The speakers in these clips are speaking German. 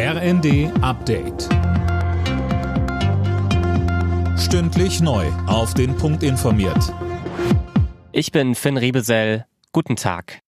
RND Update. Stündlich neu. Auf den Punkt informiert. Ich bin Finn Riebesell. Guten Tag.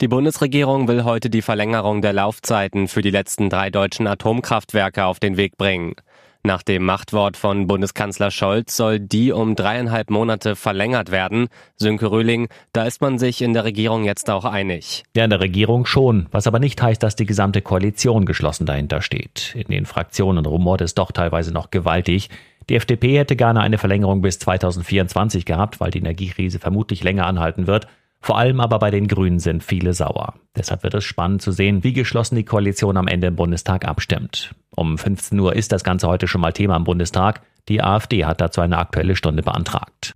Die Bundesregierung will heute die Verlängerung der Laufzeiten für die letzten drei deutschen Atomkraftwerke auf den Weg bringen. Nach dem Machtwort von Bundeskanzler Scholz soll die um dreieinhalb Monate verlängert werden. Sönke Röhling, da ist man sich in der Regierung jetzt auch einig. Ja, in der Regierung schon, was aber nicht heißt, dass die gesamte Koalition geschlossen dahinter steht. In den Fraktionen rumort es doch teilweise noch gewaltig. Die FDP hätte gerne eine Verlängerung bis 2024 gehabt, weil die Energiekrise vermutlich länger anhalten wird. Vor allem aber bei den Grünen sind viele sauer. Deshalb wird es spannend zu sehen, wie geschlossen die Koalition am Ende im Bundestag abstimmt. Um 15 Uhr ist das Ganze heute schon mal Thema im Bundestag. Die AfD hat dazu eine aktuelle Stunde beantragt.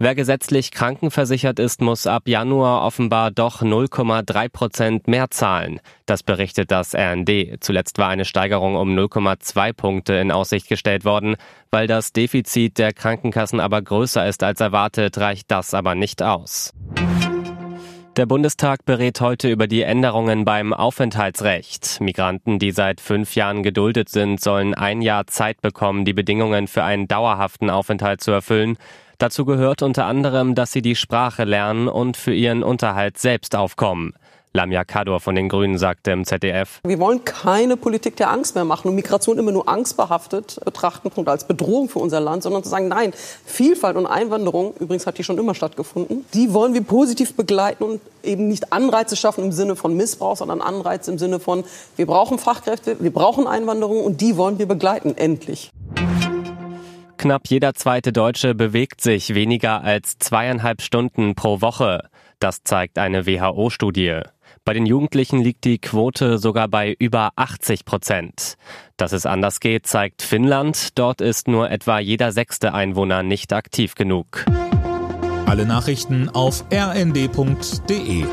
Wer gesetzlich krankenversichert ist, muss ab Januar offenbar doch 0,3 Prozent mehr zahlen. Das berichtet das RND. Zuletzt war eine Steigerung um 0,2 Punkte in Aussicht gestellt worden. Weil das Defizit der Krankenkassen aber größer ist als erwartet, reicht das aber nicht aus. Der Bundestag berät heute über die Änderungen beim Aufenthaltsrecht. Migranten, die seit fünf Jahren geduldet sind, sollen ein Jahr Zeit bekommen, die Bedingungen für einen dauerhaften Aufenthalt zu erfüllen. Dazu gehört unter anderem, dass sie die Sprache lernen und für ihren Unterhalt selbst aufkommen. Lamia Kador von den Grünen sagte im ZDF. Wir wollen keine Politik der Angst mehr machen und Migration immer nur angstbehaftet betrachten und als Bedrohung für unser Land, sondern zu sagen, nein, Vielfalt und Einwanderung, übrigens hat die schon immer stattgefunden, die wollen wir positiv begleiten und eben nicht Anreize schaffen im Sinne von Missbrauch, sondern Anreize im Sinne von, wir brauchen Fachkräfte, wir brauchen Einwanderung und die wollen wir begleiten, endlich. Knapp jeder zweite Deutsche bewegt sich weniger als zweieinhalb Stunden pro Woche. Das zeigt eine WHO-Studie. Bei den Jugendlichen liegt die Quote sogar bei über 80 Prozent. Dass es anders geht, zeigt Finnland. Dort ist nur etwa jeder sechste Einwohner nicht aktiv genug. Alle Nachrichten auf rnd.de